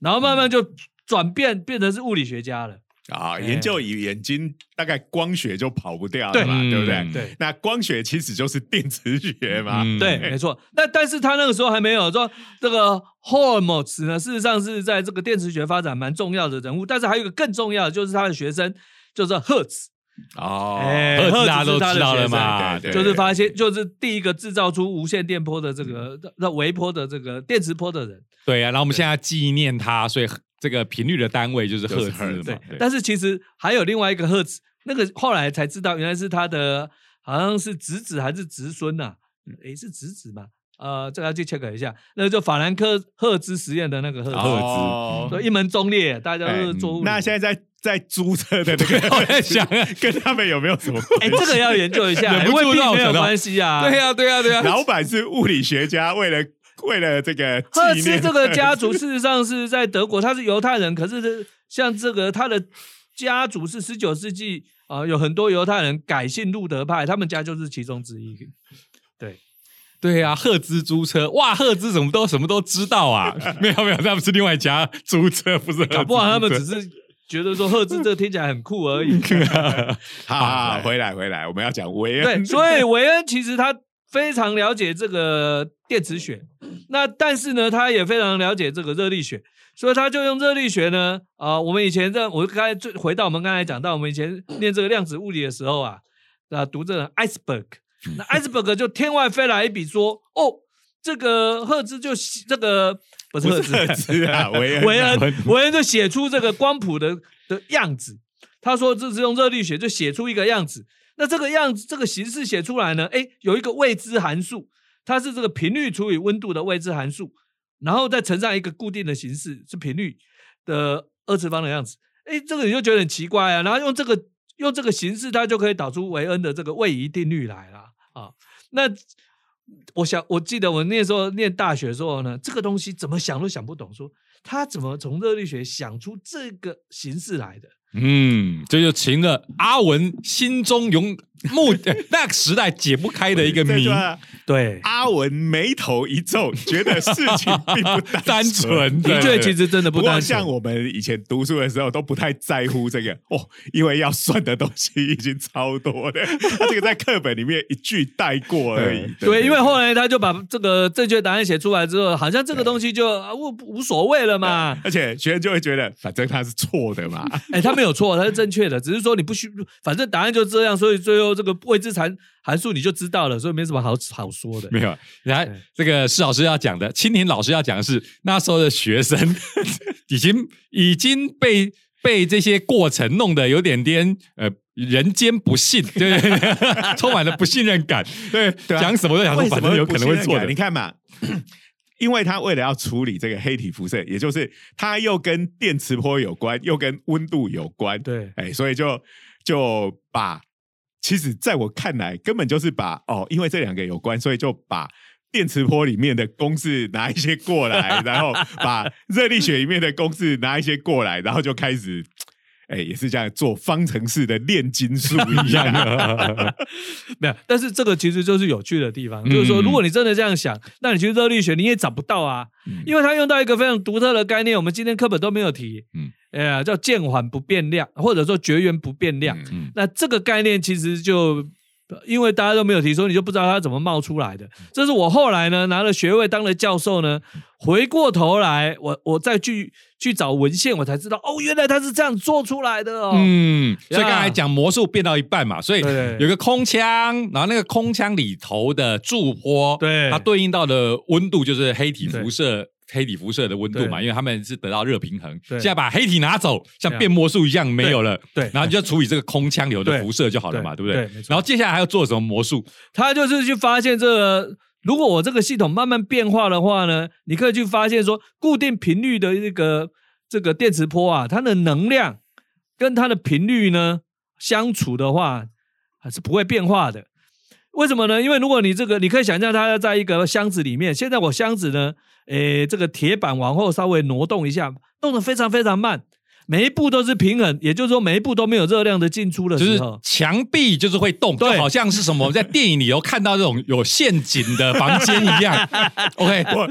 然后慢慢就转变变成是物理学家了。啊，研究以眼睛，大概光学就跑不掉了嘛，对不对？对，那光学其实就是电磁学嘛，对，没错。那但是他那个时候还没有说这个 Holmes 呢，事实上是在这个电磁学发展蛮重要的人物。但是还有一个更重要的，就是他的学生，就是赫兹。哦，赫兹大家都知道了嘛，就是发现，就是第一个制造出无线电波的这个那微波的这个电磁波的人。对啊，然后我们现在纪念他，所以。这个频率的单位就是赫兹对，但是其实还有另外一个赫兹，那个后来才知道，原来是他的好像是侄子还是侄孙呐？诶，是侄子嘛？呃，这个要去 check 一下。那个就法兰克赫兹实验的那个赫兹，所以一门忠烈，大家都是做。那现在在在租车的那个，我在想，跟他们有没有什么？哎，这个要研究一下，因为并没有关系啊。对呀，对呀，对呀。老板是物理学家，为了。为了这个赫兹这个家 族，事实上是在德国，他是犹太人。可是像这个他的家族是十九世纪啊，有很多犹太人改信路德派，他们家就是其中之一。对，对啊，赫兹租车，哇，赫兹怎么都什么都知道啊？没有没有，他们是另外一家租车，不是？搞不好他们只是觉得说赫兹这听起来很酷而已。好，回来回来，我们要讲维恩。对，所以维恩其实他。非常了解这个电磁学，那但是呢，他也非常了解这个热力学，所以他就用热力学呢，啊，我们以前在我刚才最回到我们刚才讲到，我们以前念这个量子物理的时候啊，啊，读这个 iceberg，那 iceberg 就天外飞来一笔说，哦，这个赫兹就这个不是赫兹啊，维维恩维恩就写出这个光谱的的样子，他说这是用热力学就写出一个样子。那这个样子，这个形式写出来呢？哎，有一个未知函数，它是这个频率除以温度的未知函数，然后再乘上一个固定的形式，是频率的二次方的样子。哎，这个你就觉得很奇怪啊。然后用这个用这个形式，它就可以导出维恩的这个位移定律来了啊。那我想，我记得我那时候念大学时候呢，这个东西怎么想都想不懂，说他怎么从热力学想出这个形式来的？嗯，这就成了阿文心中永目那个时代解不开的一个谜。对，阿文眉头一皱，觉得事情并不单纯。的确，其实真的不单纯。像我们以前读书的时候，都不太在乎这个哦，因为要算的东西已经超多的。他这个在课本里面一句带过而已。对，因为后来他就把这个正确答案写出来之后，好像这个东西就无无所谓了嘛。而且学生就会觉得，反正他是错的嘛。哎，他没有错，他是正确的，只是说你不需，反正答案就这样，所以最后这个未知函函数你就知道了，所以没什么好好说的。没有，来这个施老师要讲的，青年老师要讲的是那时候的学生 已经已经被被这些过程弄得有点点呃人间不信，对 对对，充满了不信任感，对，对啊讲什么都想说，反正有可能会错的你。看嘛。因为他为了要处理这个黑体辐射，也就是他又跟电磁波有关，又跟温度有关，对哎，所以就就把，其实在我看来，根本就是把哦，因为这两个有关，所以就把电磁波里面的公式拿一些过来，然后把热力学里面的公式拿一些过来，然后就开始。哎，也是这样做方程式的炼金术一样，没有，但是这个其实就是有趣的地方，嗯。就是说，如果你真的这样想，那你去热力学你也找不到啊，嗯。因为它用到一个非常独特的概念，我们今天课本都没有提，嗯嗯，哎呀，叫渐缓不变量，或者说绝缘不变量。那这个概念其实就。因为大家都没有提，所以你就不知道它怎么冒出来的。这是我后来呢拿了学位当了教授呢，回过头来我我再去去找文献，我才知道哦，原来它是这样做出来的哦。嗯，所以刚才讲魔术变到一半嘛，所以有个空腔，然后那个空腔里头的驻波，对它对应到的温度就是黑体辐射。黑体辐射的温度嘛，因为他们是得到热平衡。现在把黑体拿走，像变魔术一样没有了。对然后你就处理这个空腔流的辐射就好了嘛，对不对？对然后接下来还要做什么魔术？他就是去发现这个，如果我这个系统慢慢变化的话呢，你可以去发现说，固定频率的这个这个电磁波啊，它的能量跟它的频率呢相处的话，还是不会变化的。为什么呢？因为如果你这个，你可以想象它在一个箱子里面，现在我箱子呢，诶，这个铁板往后稍微挪动一下，动得非常非常慢，每一步都是平衡，也就是说每一步都没有热量的进出的就是时候，墙壁就是会动，就对好像是什么在电影里头看到这种有陷阱的房间一样。OK，我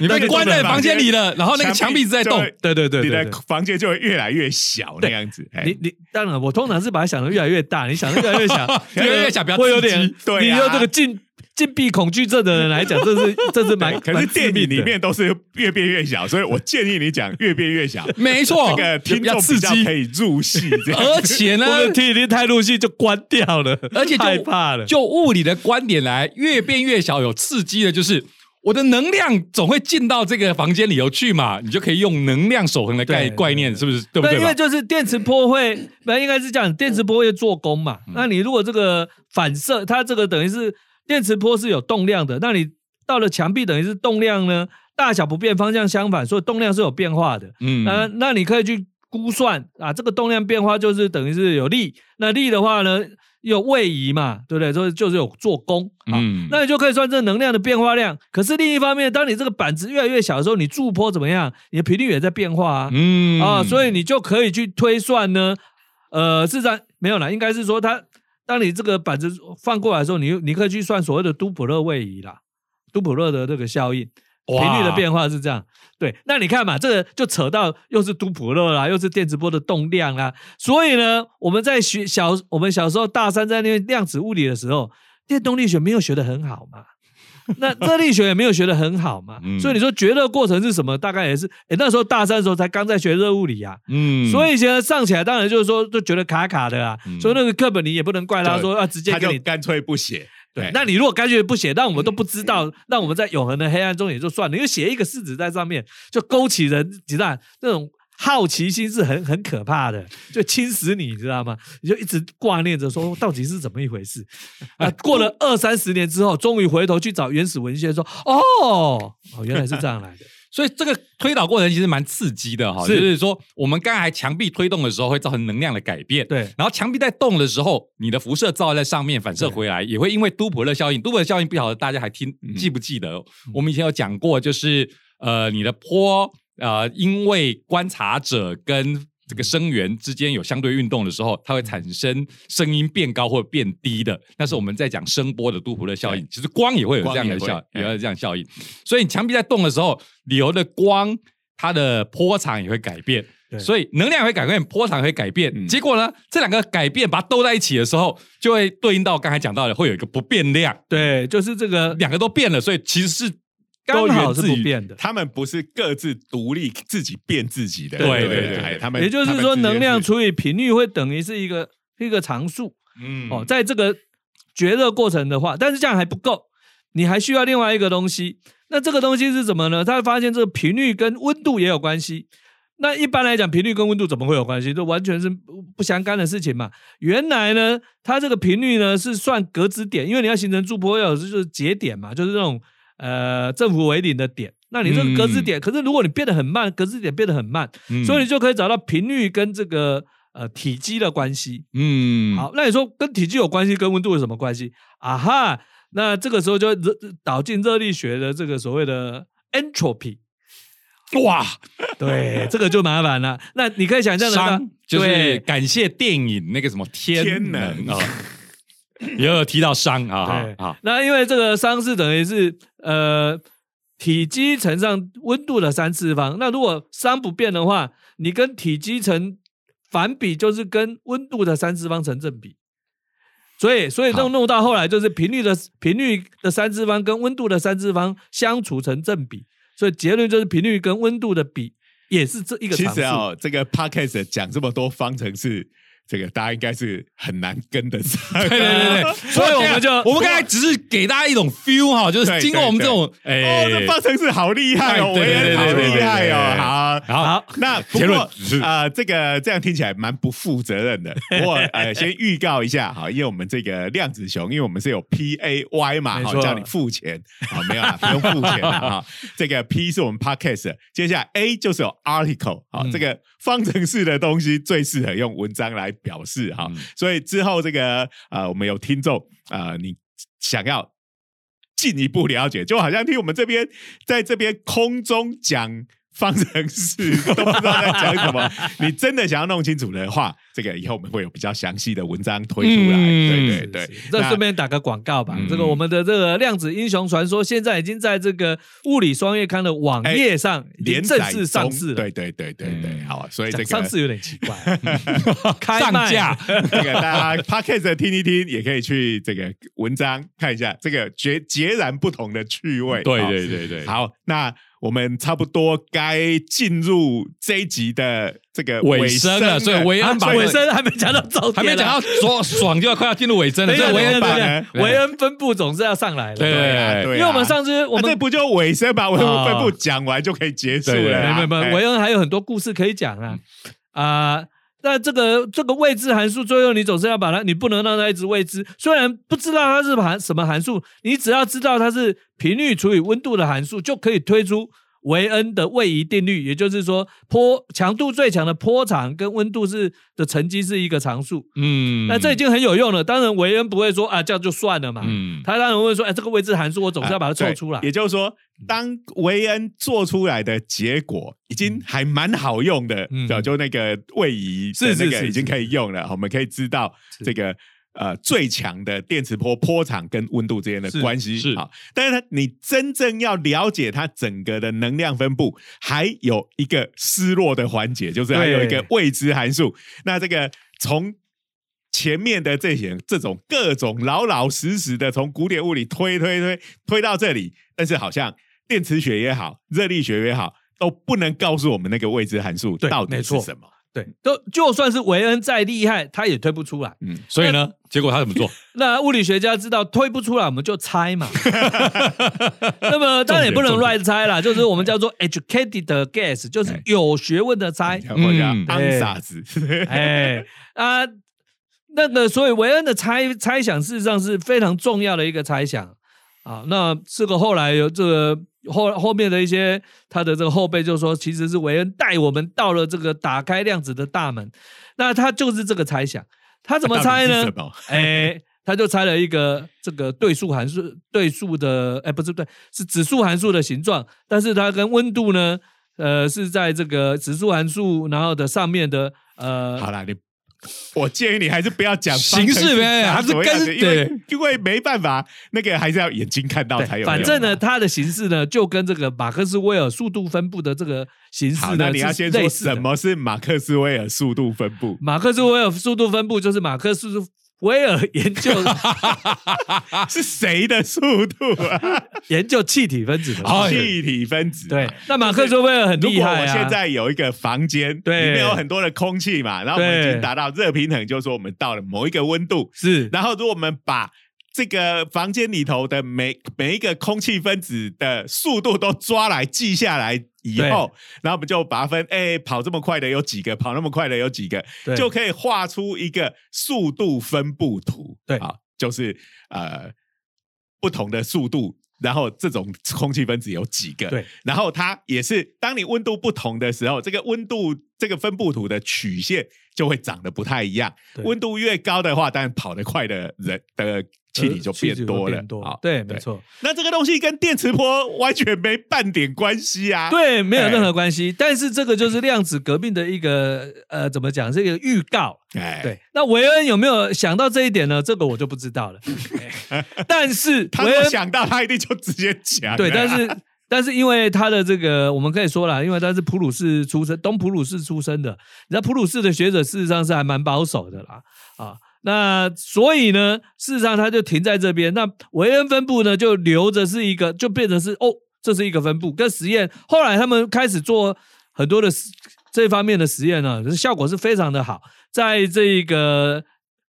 你被关在房间里了，然后那个墙壁一直在动。对对对你的对对房间就会越来越小那样子。哎你你当然，我通常是把它想的越来越大，你想的 越来越小，越来越小不要会有点。对啊你用这个禁禁闭恐惧症的人来讲，这是这是蛮可是电影里面都是越变越小，所以我建议你讲越变越小，没错，这个听众刺激比较可，以入戏。而且呢我，的听已经太入戏就关掉了，而且就害怕了。就物理的观点来，越变越小，有刺激的就是。我的能量总会进到这个房间里头去嘛，你就可以用能量守恒的概概念，是不是？对不对因为？就是电磁波会，本来应该是这样，电磁波会做功嘛。嗯那你如果这个反射，它这个等于是电磁波是有动量的，那你到了墙壁等于是动量呢大小不变，方向相反，所以动量是有变化的。嗯那那你可以去估算啊，这个动量变化就是等于是有力，那力的话呢有位移嘛，对不对？所以就是有做功啊。嗯那你就可以算这能量的变化量。可是另一方面，当你这个板子越来越小的时候，你驻波怎么样？你的频率也在变化啊。嗯啊，所以以你就可以去推算呢。呃，事实上没有啦，应该是说它，当你这个板子放过来的时候，你你可以去算所谓的杜普勒位移啦，杜普勒的这个效应。频率的变化是这样，对。那你看嘛，这个就扯到又是杜普勒啦，又是电磁波的动量啦。所以呢，我们在学小我们小时候大三在那量子物理的时候，电动力学没有学的很好嘛。那热力学也没有学的很好嘛，嗯。所以你说绝热过程是什么？大概也是，诶，那时候大三的时候才刚在学热物理啊，嗯。所以现在上起来当然就是说就觉得卡卡的啊，嗯。所以那个课本你也不能怪他说啊直接给你干脆不写。对，那你如果干脆不写，让我们都不知道，让我们在永恒的黑暗中也就算了，因为写一个式子在上面，就勾起人，你知道那种好奇心是很很可怕的，就侵蚀你，你知道吗？你就一直挂念着说 到底是怎么一回事啊？过了二三十年之后，终于回头去找原始文献，说哦哦，原来是这样来的。所以这个推导过程其实蛮刺激的哈，是就是说我们刚才墙壁推动的时候会造成能量的改变，对然后墙壁在动的时候，你的辐射照在上面反射回来，也会因为都普勒效应。都普勒效应不晓得大家还听嗯记不记得？我们以前有讲过，就是呃你的波呃因为观察者跟这个声源之间有相对运动的时候，它会产生声音变高或变低的。那是我们在讲声波的杜普勒效应，其实光也会有这样的效，也会也有这样效应。所以你墙壁在动的时候，里头的光它的波长也会改变。对所以能量会改变，波长会改变。嗯结果呢，这两个改变把它兜在一起的时候，就会对应到刚才讲到的，会有一个不变量，对，就是这个两个都变了，所以其实是刚好是不变的。他们不是各自独立自己变自己的，对对对他们也就是说，能量除以频率会等于是一个一个常数。嗯哦，在这个绝热过程的话，但是这样还不够，你还需要另外一个东西。那这个东西是什么呢？他发现这个频率跟温度也有关系。那一般来讲，频率跟温度怎么会有关系？这完全是不相干的事情嘛。原来呢，它这个频率呢是算格子点，因为你要形成驻坡要就是节点嘛，就是那种呃政府为零的点。那你这个格子点，可是如果你变得很慢，格子点变得很慢，所以你就可以找到频率跟这个呃体积的关系。嗯，好，那你说跟体积有关系，跟温度有什么关系？啊哈，那这个时候就热导进热力学的这个所谓的 entropy。哇，对，这个就麻烦了。那你可以想象的，就是感谢电影那个什么天能啊，也有提到熵啊。啊，那因为这个熵是等于是呃体积乘上温度的三次方。那如果熵不变的话，你跟体积成反比，就是跟温度的三次方成正比。所以，所以弄弄到后来，就是频率的频率的三次方跟温度的三次方相处成正比。所以结论就是频率跟温度的比也是这一个。其实啊，这个 podcast 讲这么多方程式。这个大家应该是很难跟得上，对对对对，所以我们就我们刚才只是给大家一种 feel 哈，就是经过我们这种，哎，这方程式好厉害哦，对对对，好厉害哦，好，好，那结论啊，这个这样听起来蛮不负责任的。我呃，先预告一下哈，因为我们这个量子熊，因为我们是有 P A Y 嘛，好叫你付钱，好没有啊，不用付钱了哈。这个 P 是我们 podcast，接下来 A 就是有 article，好，这个方程式的东西最适合用文章来。表示哈，所以之后这个呃，我们有听众啊，你想要进一步了解，就好像听我们这边在这边空中讲。方程式都不知道在讲什么，你真的想要弄清楚的话，这个以后我们会有比较详细的文章推出来。对对对，这顺便打个广告吧。这个我们的这个量子英雄传说现在已经在这个物理双月刊的网页上连正式上市了。对对对对对，好，所以这个上市有点奇怪，上架 这个大家 podcast 听一听，也可以去这个文章看一下，这个截截然不同的趣味。对对对对，好，那。我们差不多该进入这一集的这个尾声了，所以维恩把尾声还没讲到早，还没讲到爽爽就要快要进入尾声了。这维恩维恩分布总是要上来了，对对，因为我们上次我们这不就尾声把维恩分布讲完就可以结束了？没有没有，维恩还有很多故事可以讲啊啊。那这个这个未知函数，最后你总是要把它，你不能让它一直未知。虽然不知道它是函什么函数，你只要知道它是频率除以温度的函数，就可以推出。维恩的位移定律，也就是说，波强度最强的波长跟温度是的乘积是一个常数。嗯，那这已经很有用了。当然，维恩不会说啊，这样就算了嘛。嗯，他当然会说，哎，这个位置函数我总是要把它凑出来。也就是说，当维恩做出来的结果已经还蛮好用的，早就那个位移是那个已经可以用了。我们可以知道这个。呃，最强的电磁波波长跟温度之间的关系是啊，但是你真正要了解它整个的能量分布，还有一个失落的环节，就是还有一个未知函数。那这个从前面的这些这种各种老老实实的从古典物理推推推推到这里，但是好像电磁学也好，热力学也好，都不能告诉我们那个未知函数到底是什么。对，都就算是韦恩再厉害，他也推不出来。嗯，所以呢，结果他怎么做？那物理学家知道推不出来，我们就猜嘛。那么当然也不能乱猜啦，就是我们叫做 educated guess，就是有学问的猜。嗯，当傻子。哎啊，那个所以韦恩的猜猜想，事实上是非常重要的一个猜想啊。那这个后来有这个。后后面的一些他的这个后辈就说，其实是韦恩带我们到了这个打开量子的大门。那他就是这个猜想，他怎么猜呢？哎，他就猜了一个这个对数函数，对数的哎不是对，是指数函数的形状，但是它跟温度呢，呃是在这个指数函数然后的上面的呃。好了，你。我建议你还是不要讲形式呗，还是跟对，因为没办法，那个还是要眼睛看到才有。反正呢，它的形式呢，就跟这个马克思威尔速度分布的这个形式呢，你要先说什么是马克思威尔速度分布？马克思威尔速度分布就是马克思。威尔研究 是谁的速度啊？研究气体分子的气体分子。对，那马克思威尔很厉害啊。我现在有一个房间，对，里面有很多的空气嘛，然后我们已经达到热平衡，就是说我们到了某一个温度。是，然后如果我们把这个房间里头的每每一个空气分子的速度都抓来记下来。以后，然后我们就把它分，哎，跑这么快的有几个，跑那么快的有几个，对就可以画出一个速度分布图。对啊，就是呃不同的速度。然后这种空气分子有几个？对，然后它也是，当你温度不同的时候，这个温度这个分布图的曲线就会长得不太一样。对温度越高的话，当然跑得快的人的气体就变多了。好对，没错。那这个东西跟电磁波完全没半点关系啊！对，没有任何关系。但是这个就是量子革命的一个呃，怎么讲？这个预告。哎，对。那维恩有没有想到这一点呢？这个我就不知道了。但是他没有想到，他一定就直接讲。对，但是但是因为他的这个，我们可以说了，因为他是普鲁士出身，东普鲁士出身的。你知道普鲁士的学者事实上是还蛮保守的啦，啊，那所以呢，事实上他就停在这边。那维恩分布呢，就留着是一个，就变成是哦，这是一个分布。跟实验后来他们开始做很多的这方面的实验呢，效果是非常的好，在这个。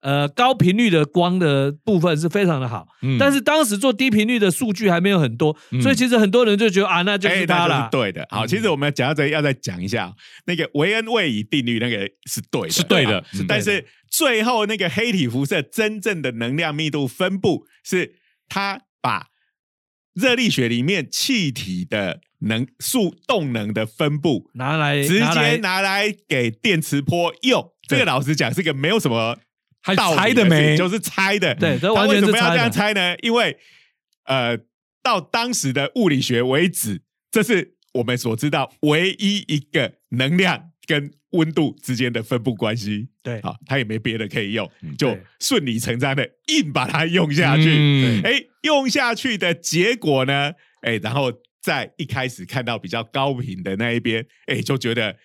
呃，高频率的光的部分是非常的好，嗯，但是当时做低频率的数据还没有很多，所以其实很多人就觉得啊，那就是它了，对的。好，其实我们讲到这要再讲一下那个维恩位移定律，那个是对的，是对的。但是最后那个黑体辐射真正的能量密度分布，是它把热力学里面气体的能速动能的分布拿来直接拿来给电磁波用。这个老实讲是个没有什么。还猜的没，就是猜的。对，他为什么要这样猜呢？因为呃，到当时的物理学为止，这是我们所知道唯一一个能量跟温度之间的分布关系。对，好，他也没别的可以用，就顺理成章的硬把它用下去。哎，用下去的结果呢？哎，然后在一开始看到比较高频的那一边，哎，就觉得。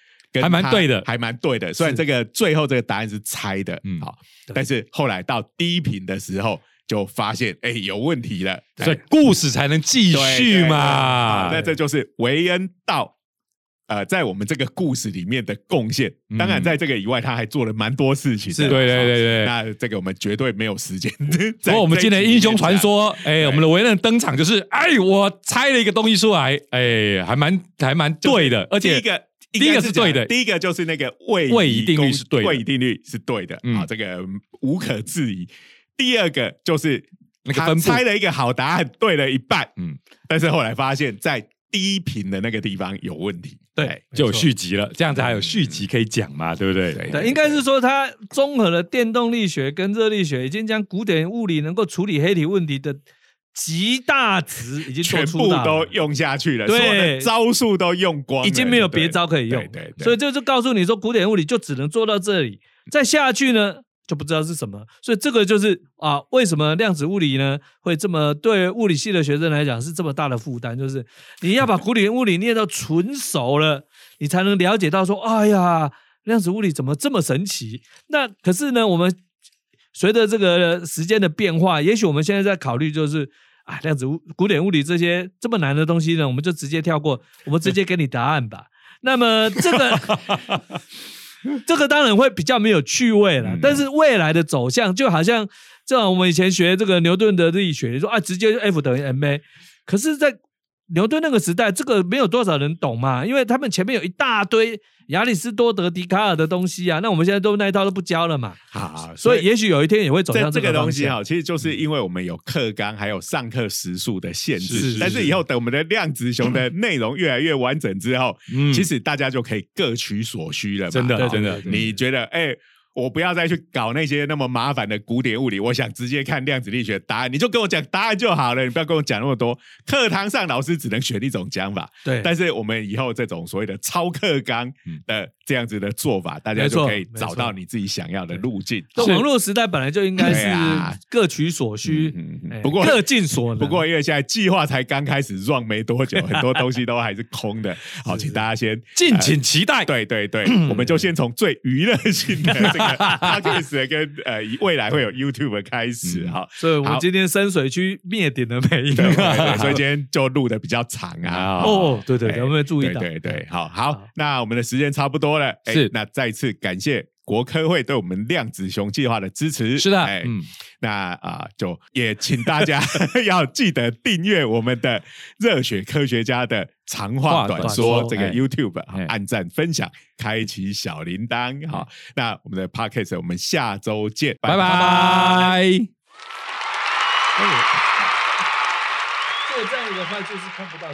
还蛮对的，还蛮对的。虽然这个最后这个答案是猜的，嗯，好，但是后来到低频的时候，就发现哎有问题了，所以故事才能继续嘛。那这就是维恩到呃在我们这个故事里面的贡献。当然，在这个以外，他还做了蛮多事情。是，对对对对。那这个我们绝对没有时间。不过 我们今天英雄传说，哎，我们的维恩登场就是，哎，我猜了一个东西出来，哎，还蛮还蛮对的，而且一个。第一个是对的，第一个就是那个位位移定律是对的，位移定律是对的啊，这个无可置疑。第二个就是他猜了一个好答案，对了一半，嗯，但是后来发现，在低频的那个地方有问题，对，就有续集了。这样子还有续集可以讲嘛？对不对？对，应该是说它综合了电动力学跟热力学，已经将古典物理能够处理黑体问题的。极大值已经全部都用下去了，对，招数都用光，已经没有别招可以用，对，所以这就告诉你说，古典物理就只能做到这里，再下去呢就不知道是什么。所以这个就是啊，为什么量子物理呢会这么对物理系的学生来讲是这么大的负担？就是你要把古典物理念到纯熟了，你才能了解到说，哎呀，量子物理怎么这么神奇？那可是呢，我们。随着这个时间的变化，也许我们现在在考虑，就是啊，量子物、古典物理这些这么难的东西呢，我们就直接跳过，我们直接给你答案吧。那么这个，这个当然会比较没有趣味了。但是未来的走向，就好像就像，我们以前学这个牛顿的力学，说啊，直接就 F 等于 ma，可是，在牛顿那个时代，这个没有多少人懂嘛，因为他们前面有一大堆亚里士多德、笛卡尔的东西啊。那我们现在都那一套都不教了嘛。好，所以也许有一天也会走向这个东西哈。其实就是因为我们有课纲还有上课时数的限制，但是以后等我们的量子熊的内容越来越完整之后，其实大家就可以各取所需了。真的，真的，你觉得哎？我不要再去搞那些那么麻烦的古典物理，我想直接看量子力学答案，你就跟我讲答案就好了，你不要跟我讲那么多。课堂上老师只能选一种讲法，对。但是我们以后这种所谓的超课纲的这样子的做法，大家就可以找到你自己想要的路径。网络时代本来就应该是各取所需，不过各尽所能。不过因为现在计划才刚开始 run 没多久，很多东西都还是空的。好，请大家先敬请期待。对对对，我们就先从最娱乐性的 这个。跟呃，未来会有 YouTube 开始哈，所以我们今天深水区灭顶的每一个，所以今天就录的比较长啊。哦，对对，有没有注意到？对对，好好，那我们的时间差不多了，是那再次感谢。国科会对我们量子熊计划的支持。是的，哎，嗯，那啊，就也请大家 要记得订阅我们的热血科学家的长话短说说这个哎 YouTube，哎按赞分享，开启小铃铛。好，那我们的 Podcast 我们下周见，拜拜。做这样的话就是看不到。